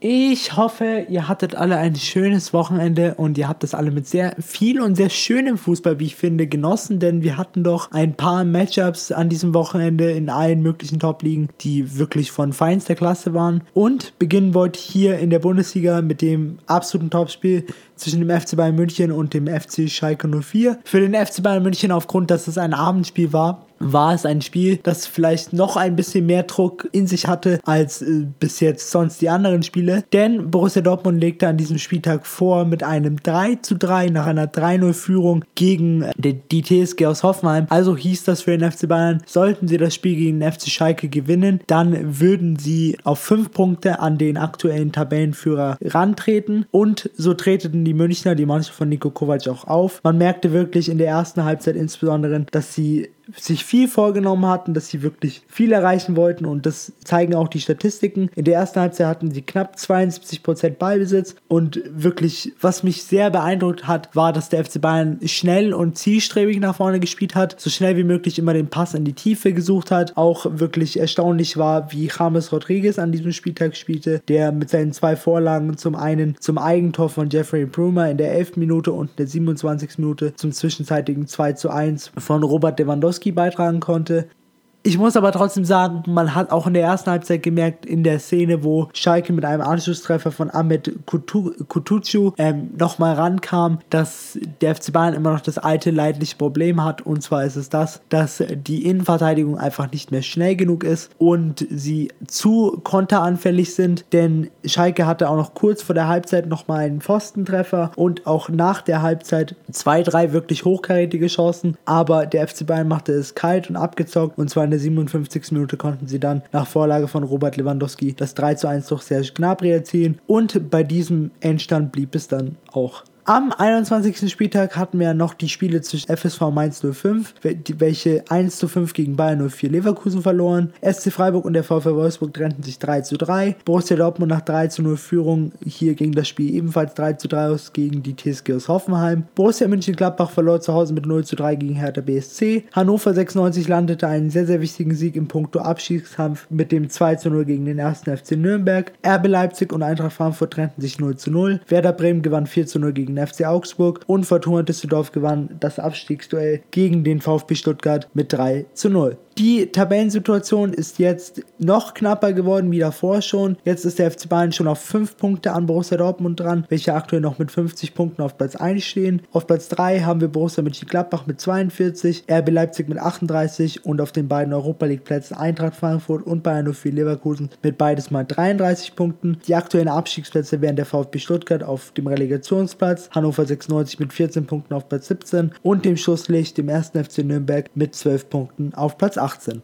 Ich hoffe, ihr hattet alle ein schönes Wochenende und ihr habt das alle mit sehr viel und sehr schönem Fußball, wie ich finde, genossen, denn wir hatten doch ein paar Matchups an diesem Wochenende in allen möglichen Top-Ligen, die wirklich von feinster Klasse waren. Und beginnen wollte ich hier in der Bundesliga mit dem absoluten Topspiel zwischen dem FC Bayern München und dem FC Schalke 04. Für den FC Bayern München aufgrund, dass es ein Abendspiel war, war es ein Spiel, das vielleicht noch ein bisschen mehr Druck in sich hatte als äh, bis jetzt sonst die anderen Spiele. Denn Borussia Dortmund legte an diesem Spieltag vor mit einem 3 zu 3 nach einer 3-0 Führung gegen äh, die, die TSG aus Hoffenheim. Also hieß das für den FC Bayern, sollten sie das Spiel gegen den FC Schalke gewinnen, dann würden sie auf 5 Punkte an den aktuellen Tabellenführer rantreten und so treteten die Münchner, die Mannschaft von Nico Kovac auch auf. Man merkte wirklich in der ersten Halbzeit insbesondere, dass sie sich viel vorgenommen hatten, dass sie wirklich viel erreichen wollten und das zeigen auch die Statistiken. In der ersten Halbzeit hatten sie knapp 72% Ballbesitz und wirklich, was mich sehr beeindruckt hat, war, dass der FC Bayern schnell und zielstrebig nach vorne gespielt hat, so schnell wie möglich immer den Pass in die Tiefe gesucht hat. Auch wirklich erstaunlich war, wie James Rodriguez an diesem Spieltag spielte, der mit seinen zwei Vorlagen zum einen zum Eigentor von Jeffrey Brumer in der 11. Minute und in der 27. Minute zum zwischenzeitigen 2 zu 1 von Robert Lewandowski Lewandowski beitragen konnte. Ich muss aber trotzdem sagen, man hat auch in der ersten Halbzeit gemerkt, in der Szene, wo Schalke mit einem Anschlusstreffer von Ahmed Kutucu ähm, nochmal rankam, dass der FC Bayern immer noch das alte leidliche Problem hat. Und zwar ist es das, dass die Innenverteidigung einfach nicht mehr schnell genug ist und sie zu konteranfällig sind. Denn Schalke hatte auch noch kurz vor der Halbzeit nochmal einen Pfostentreffer und auch nach der Halbzeit zwei, drei wirklich hochkarätige Chancen. Aber der FC Bayern machte es kalt und abgezockt und zwar in der 57. Minute konnten sie dann nach Vorlage von Robert Lewandowski das 3 zu 1 durch Serge Gnabry erzielen und bei diesem Endstand blieb es dann auch. Am 21. Spieltag hatten wir noch die Spiele zwischen FSV Mainz 05, welche 1 zu 5 gegen Bayern 04 Leverkusen verloren. SC Freiburg und der VfL Wolfsburg trennten sich 3 zu 3. Borussia Dortmund nach 3 zu 0 Führung. Hier ging das Spiel ebenfalls 3 zu 3 aus gegen die TSG aus Hoffenheim. Borussia Mönchengladbach verlor zu Hause mit 0 zu 3 gegen Hertha BSC. Hannover 96 landete einen sehr, sehr wichtigen Sieg im Punkto Abschiedskampf mit dem 2 zu 0 gegen den 1. FC Nürnberg. RB Leipzig und Eintracht Frankfurt trennten sich 0 zu 0. Werder Bremen gewann 4 zu 0 gegen FC Augsburg und Fortuna Düsseldorf gewann das Abstiegsduell gegen den VfB Stuttgart mit 3 zu 0. Die Tabellensituation ist jetzt noch knapper geworden wie davor schon. Jetzt ist der FC Bayern schon auf 5 Punkte an Borussia Dortmund dran, welche aktuell noch mit 50 Punkten auf Platz 1 stehen. Auf Platz 3 haben wir Borussia Mönchengladbach mit 42, RB Leipzig mit 38 und auf den beiden Europa League Plätzen Eintracht Frankfurt und Bayern 04 Leverkusen mit beides mal 33 Punkten. Die aktuellen Abstiegsplätze wären der VfB Stuttgart auf dem Relegationsplatz, Hannover 96 mit 14 Punkten auf Platz 17 und dem Schusslicht, dem 1. FC Nürnberg mit 12 Punkten auf Platz 18.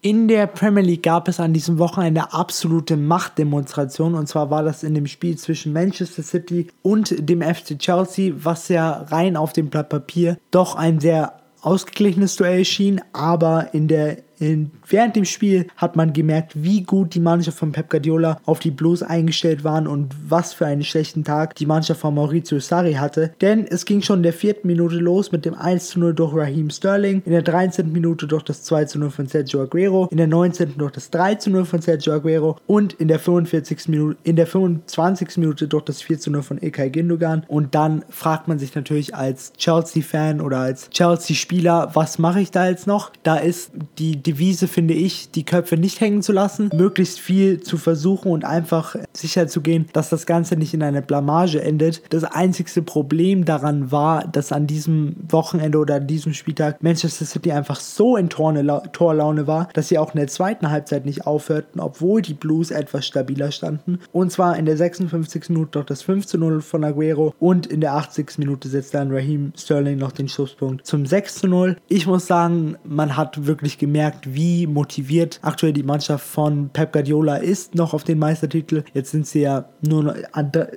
In der Premier League gab es an diesem Wochenende absolute Machtdemonstration und zwar war das in dem Spiel zwischen Manchester City und dem FC Chelsea, was ja rein auf dem Blatt Papier doch ein sehr ausgeglichenes Duell schien, aber in der in, während dem Spiel hat man gemerkt, wie gut die Mannschaft von Pep Guardiola auf die Blues eingestellt waren und was für einen schlechten Tag die Mannschaft von Maurizio Sarri hatte. Denn es ging schon in der vierten Minute los mit dem 1 zu 0 durch Raheem Sterling, in der 13. Minute durch das 2 zu 0 von Sergio Aguero, in der 19. durch das 3 zu 0 von Sergio Aguero und in der 45. Minute, in der 25. Minute durch das 4 zu 0 von Ilkay Gündogan. Und dann fragt man sich natürlich als Chelsea-Fan oder als Chelsea-Spieler, was mache ich da jetzt noch? Da ist die Devise, finde ich, die Köpfe nicht hängen zu lassen, möglichst viel zu versuchen und einfach sicher zu gehen, dass das Ganze nicht in einer Blamage endet. Das einzigste Problem daran war, dass an diesem Wochenende oder an diesem Spieltag Manchester City einfach so in Torlaune war, dass sie auch in der zweiten Halbzeit nicht aufhörten, obwohl die Blues etwas stabiler standen. Und zwar in der 56. Minute durch das 5 zu 0 von Aguero und in der 80. Minute setzt dann Raheem Sterling noch den Schusspunkt zum 6 zu 0. Ich muss sagen, man hat wirklich gemerkt, gemerkt, wie motiviert aktuell die Mannschaft von Pep Guardiola ist, noch auf den Meistertitel. Jetzt sind sie ja nur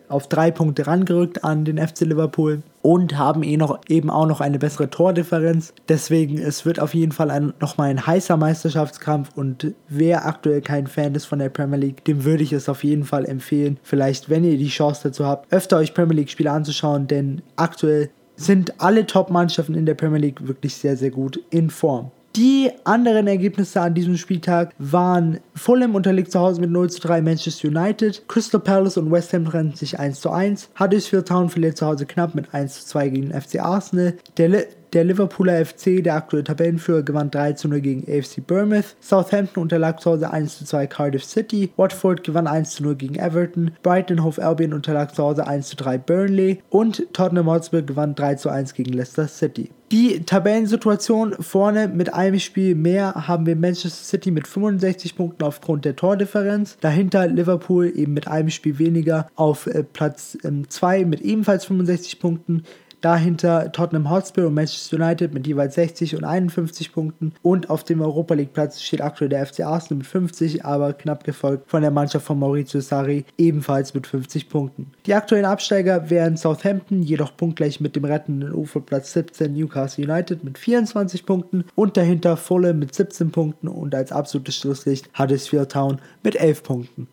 auf drei Punkte rangerückt an den FC Liverpool und haben eh noch, eben auch noch eine bessere Tordifferenz. Deswegen, es wird auf jeden Fall ein, nochmal ein heißer Meisterschaftskampf und wer aktuell kein Fan ist von der Premier League, dem würde ich es auf jeden Fall empfehlen. Vielleicht, wenn ihr die Chance dazu habt, öfter euch Premier League Spiele anzuschauen, denn aktuell sind alle Top-Mannschaften in der Premier League wirklich sehr, sehr gut in Form. Die anderen Ergebnisse an diesem Spieltag waren Fulham unterliegt zu Hause mit 0 zu 3 Manchester United, Crystal Palace und West Ham trennen sich 1 zu 1, Huddersfield Town verliert zu Hause knapp mit 1 zu 2 gegen FC Arsenal, der, der Liverpooler FC, der aktuelle Tabellenführer, gewann 3 zu 0 gegen AFC Bournemouth. Southampton unterlag zu Hause 1 zu 2 Cardiff City. Watford gewann 1 zu 0 gegen Everton. Brighton Hove Albion unterlag zu Hause 1 zu 3 Burnley. Und Tottenham Hotspur gewann 3 zu 1 gegen Leicester City. Die Tabellensituation vorne mit einem Spiel mehr haben wir Manchester City mit 65 Punkten aufgrund der Tordifferenz. Dahinter Liverpool eben mit einem Spiel weniger auf äh, Platz 2 ähm, mit ebenfalls 65 Punkten. Dahinter Tottenham Hotspur und Manchester United mit jeweils 60 und 51 Punkten. Und auf dem Europa League Platz steht aktuell der FC Arsenal mit 50, aber knapp gefolgt von der Mannschaft von Maurizio Sarri ebenfalls mit 50 Punkten. Die aktuellen Absteiger wären Southampton, jedoch punktgleich mit dem rettenden Uferplatz 17 Newcastle United mit 24 Punkten und dahinter Fulham mit 17 Punkten und als absolutes Schlusslicht Huddersfield Town mit 11 Punkten.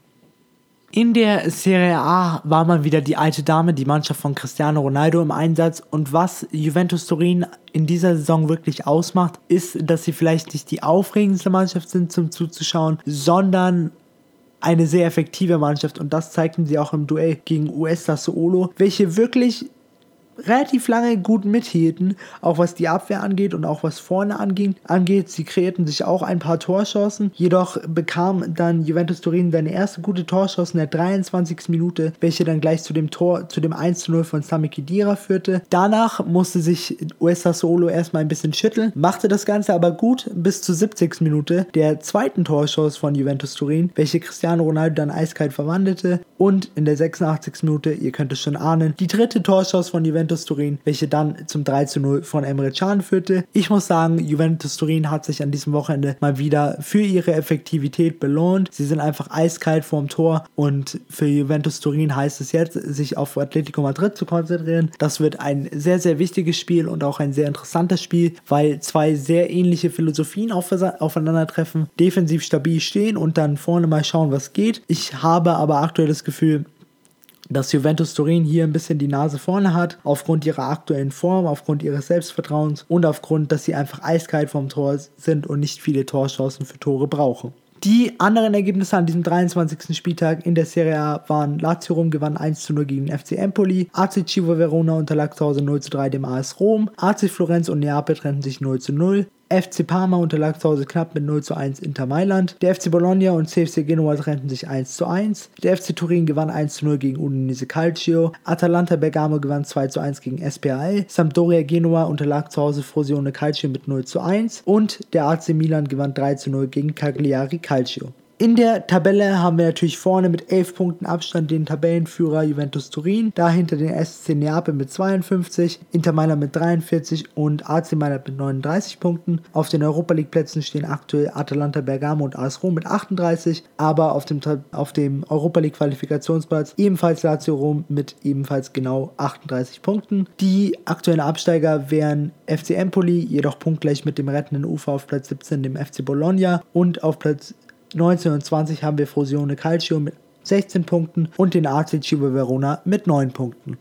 In der Serie A war man wieder die alte Dame, die Mannschaft von Cristiano Ronaldo im Einsatz. Und was Juventus Turin in dieser Saison wirklich ausmacht, ist, dass sie vielleicht nicht die aufregendste Mannschaft sind zum zuzuschauen, sondern eine sehr effektive Mannschaft. Und das zeigten sie auch im Duell gegen US Sassuolo, welche wirklich relativ lange gut mithielten, auch was die Abwehr angeht und auch was vorne anging, angeht. Sie kreierten sich auch ein paar Torchancen, jedoch bekam dann Juventus Turin seine erste gute Torchance in der 23. Minute, welche dann gleich zu dem Tor, zu dem 1 0 von Sami Khedira führte. Danach musste sich USA Solo erstmal ein bisschen schütteln, machte das Ganze aber gut bis zur 70. Minute der zweiten Torchance von Juventus Turin, welche Cristiano Ronaldo dann eiskalt verwandelte und in der 86. Minute, ihr könnt es schon ahnen, die dritte Torchance von Juventus Juventus Turin, welche dann zum 3 zu 0 von Emre Can führte. Ich muss sagen, Juventus Turin hat sich an diesem Wochenende mal wieder für ihre Effektivität belohnt. Sie sind einfach eiskalt vorm Tor und für Juventus Turin heißt es jetzt, sich auf Atletico Madrid zu konzentrieren. Das wird ein sehr, sehr wichtiges Spiel und auch ein sehr interessantes Spiel, weil zwei sehr ähnliche Philosophien aufeinandertreffen, defensiv stabil stehen und dann vorne mal schauen, was geht. Ich habe aber aktuell das Gefühl, dass Juventus Turin hier ein bisschen die Nase vorne hat, aufgrund ihrer aktuellen Form, aufgrund ihres Selbstvertrauens und aufgrund, dass sie einfach eiskalt vom Tor sind und nicht viele Torchancen für Tore brauchen. Die anderen Ergebnisse an diesem 23. Spieltag in der Serie A waren Lazio Rom gewann 1 zu 0 gegen FC Empoli, AC Civo Verona unterlag zu Hause 0 zu 3 dem AS Rom, AC Florenz und Neapel trennten sich 0 zu 0, FC Parma unterlag zu Hause knapp mit 0 zu 1 Inter Mailand. Der FC Bologna und CFC Genua trennten sich 1 zu 1. Der FC Turin gewann 1 zu 0 gegen Udinese Calcio. Atalanta Bergamo gewann 2 zu 1 gegen SPAL. Sampdoria Genua unterlag zu Hause Frosione Calcio mit 0 zu 1. Und der AC Milan gewann 3 zu 0 gegen Cagliari Calcio. In der Tabelle haben wir natürlich vorne mit 11 Punkten Abstand den Tabellenführer Juventus Turin, dahinter den SC Neapel mit 52, Inter Mailand mit 43 und AC Mailand mit 39 Punkten. Auf den Europa League Plätzen stehen aktuell Atalanta Bergamo und AS Rom mit 38, aber auf dem, auf dem Europa League Qualifikationsplatz ebenfalls Lazio Rom mit ebenfalls genau 38 Punkten. Die aktuellen Absteiger wären FC Empoli, jedoch punktgleich mit dem rettenden Ufer auf Platz 17, dem FC Bologna und auf Platz 19 und 20 haben wir Frosione Calcio mit 16 Punkten und den AC Verona mit 9 Punkten.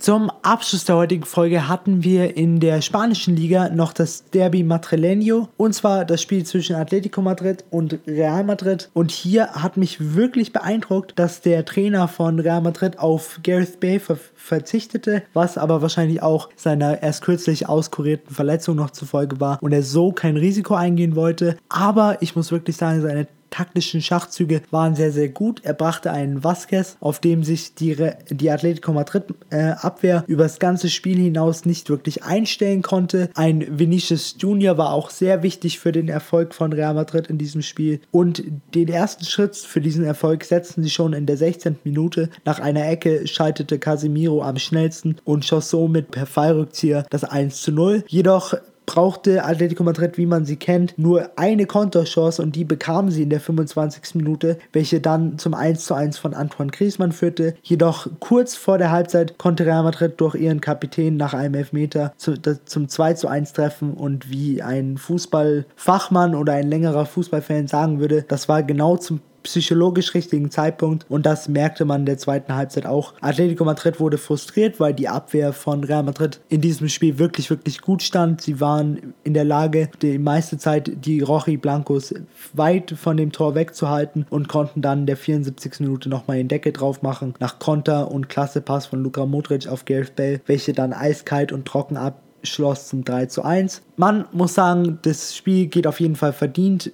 Zum Abschluss der heutigen Folge hatten wir in der spanischen Liga noch das Derby Madrileño und zwar das Spiel zwischen Atletico Madrid und Real Madrid. Und hier hat mich wirklich beeindruckt, dass der Trainer von Real Madrid auf Gareth Bale ver verzichtete, was aber wahrscheinlich auch seiner erst kürzlich auskurierten Verletzung noch zufolge war und er so kein Risiko eingehen wollte. Aber ich muss wirklich sagen, seine taktischen Schachzüge waren sehr, sehr gut. Er brachte einen Vasquez, auf dem sich die, die Atletico Madrid äh, Abwehr über das ganze Spiel hinaus nicht wirklich einstellen konnte. Ein Vinicius Junior war auch sehr wichtig für den Erfolg von Real Madrid in diesem Spiel. Und den ersten Schritt für diesen Erfolg setzten sie schon in der 16. Minute. Nach einer Ecke schaltete Casemiro am schnellsten und schoss somit per Fallrückzieher das 1 zu 0. Jedoch brauchte Atletico Madrid, wie man sie kennt, nur eine Konterchance und die bekamen sie in der 25. Minute, welche dann zum 1:1 von Antoine Griezmann führte. Jedoch kurz vor der Halbzeit konnte Real Madrid durch ihren Kapitän nach einem Elfmeter zu, zum 2:1 treffen und wie ein Fußballfachmann oder ein längerer Fußballfan sagen würde, das war genau zum psychologisch richtigen Zeitpunkt und das merkte man in der zweiten Halbzeit auch. Atletico Madrid wurde frustriert, weil die Abwehr von Real Madrid in diesem Spiel wirklich, wirklich gut stand. Sie waren in der Lage, die meiste Zeit die Rochi Blancos weit von dem Tor wegzuhalten und konnten dann in der 74. Minute nochmal den Deckel drauf machen. Nach Konter und Klassepass von Luka Modric auf Gareth Bale, welche dann eiskalt und trocken abschloss zum 3 zu 1. Man muss sagen, das Spiel geht auf jeden Fall verdient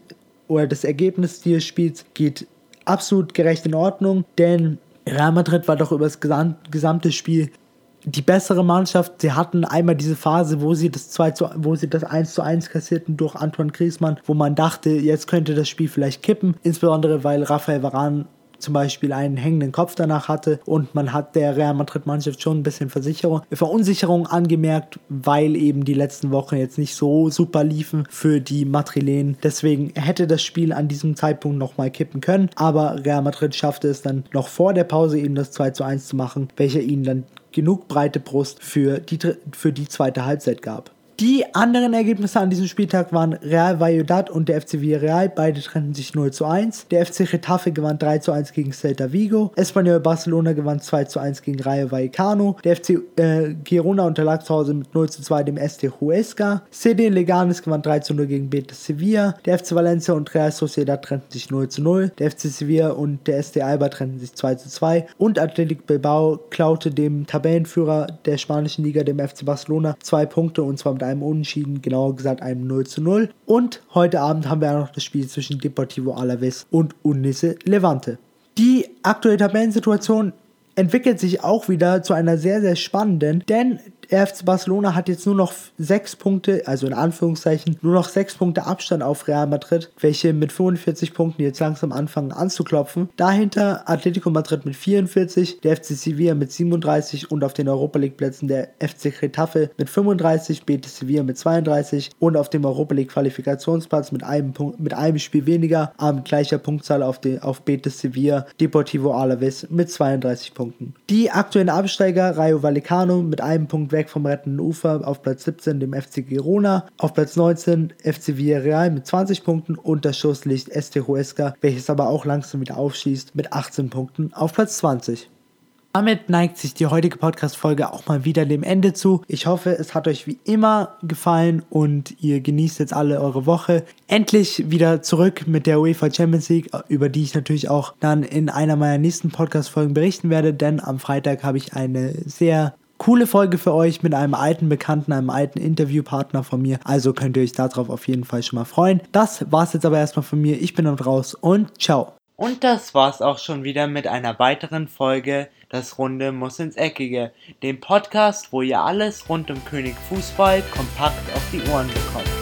oder das Ergebnis dieses Spiels geht absolut gerecht in Ordnung, denn Real Madrid war doch über das gesamte Spiel die bessere Mannschaft. Sie hatten einmal diese Phase, wo sie das 2 zu, wo sie das 1 zu 1 kassierten durch Antoine Griezmann, wo man dachte, jetzt könnte das Spiel vielleicht kippen, insbesondere weil Rafael Varane zum Beispiel einen hängenden Kopf danach hatte und man hat der Real Madrid Mannschaft schon ein bisschen Versicherung, Verunsicherung angemerkt, weil eben die letzten Wochen jetzt nicht so super liefen für die Madrilen. Deswegen hätte das Spiel an diesem Zeitpunkt nochmal kippen können, aber Real Madrid schaffte es dann noch vor der Pause eben das 2 zu 1 zu machen, welcher ihnen dann genug breite Brust für die, für die zweite Halbzeit gab. Die anderen Ergebnisse an diesem Spieltag waren Real Valladolid und der FC Villarreal. Beide trennten sich 0 zu 1. Der FC Getafe gewann 3 zu 1 gegen Celta Vigo. Espanyol Barcelona gewann 2 zu 1 gegen Rayo Vallecano. Der FC äh, Girona unterlag zu Hause mit 0 zu 2 dem ST Huesca. CD Leganes gewann 3 zu 0 gegen Betis Sevilla. Der FC Valencia und Real Sociedad trennten sich 0 zu 0. Der FC Sevilla und der ST Alba trennten sich 2 zu 2. Und Athletic Bilbao klaute dem Tabellenführer der spanischen Liga, dem FC Barcelona, zwei Punkte und zwar mit einem Unentschieden, genauer gesagt einem 0 zu 0. Und heute Abend haben wir auch noch das Spiel zwischen Deportivo Alaves und Unisse Levante. Die aktuelle Tabellensituation entwickelt sich auch wieder zu einer sehr, sehr spannenden, denn FC Barcelona hat jetzt nur noch sechs Punkte, also in Anführungszeichen, nur noch sechs Punkte Abstand auf Real Madrid, welche mit 45 Punkten jetzt langsam anfangen anzuklopfen. Dahinter Atletico Madrid mit 44, der FC Sevilla mit 37 und auf den Europa League Plätzen der FC Getafe mit 35, Betis Sevilla mit 32 und auf dem Europa League Qualifikationsplatz mit einem, Punkt, mit einem Spiel weniger, aber mit gleicher Punktzahl auf, den, auf Betis Sevilla, Deportivo Alaves mit 32 Punkten. Die aktuellen Absteiger Rayo Vallecano mit einem Punkt weg vom rettenden Ufer auf Platz 17 dem FC Girona, auf Platz 19 FC Villarreal mit 20 Punkten und das Schusslicht ST Huesca, welches aber auch langsam wieder aufschließt mit 18 Punkten auf Platz 20. Damit neigt sich die heutige Podcast-Folge auch mal wieder dem Ende zu. Ich hoffe, es hat euch wie immer gefallen und ihr genießt jetzt alle eure Woche. Endlich wieder zurück mit der UEFA Champions League, über die ich natürlich auch dann in einer meiner nächsten Podcast-Folgen berichten werde, denn am Freitag habe ich eine sehr coole Folge für euch mit einem alten Bekannten, einem alten Interviewpartner von mir. Also könnt ihr euch darauf auf jeden Fall schon mal freuen. Das war's jetzt aber erstmal von mir. Ich bin dann raus und ciao. Und das war's auch schon wieder mit einer weiteren Folge Das Runde muss ins Eckige, dem Podcast, wo ihr alles rund um König Fußball kompakt auf die Ohren bekommt.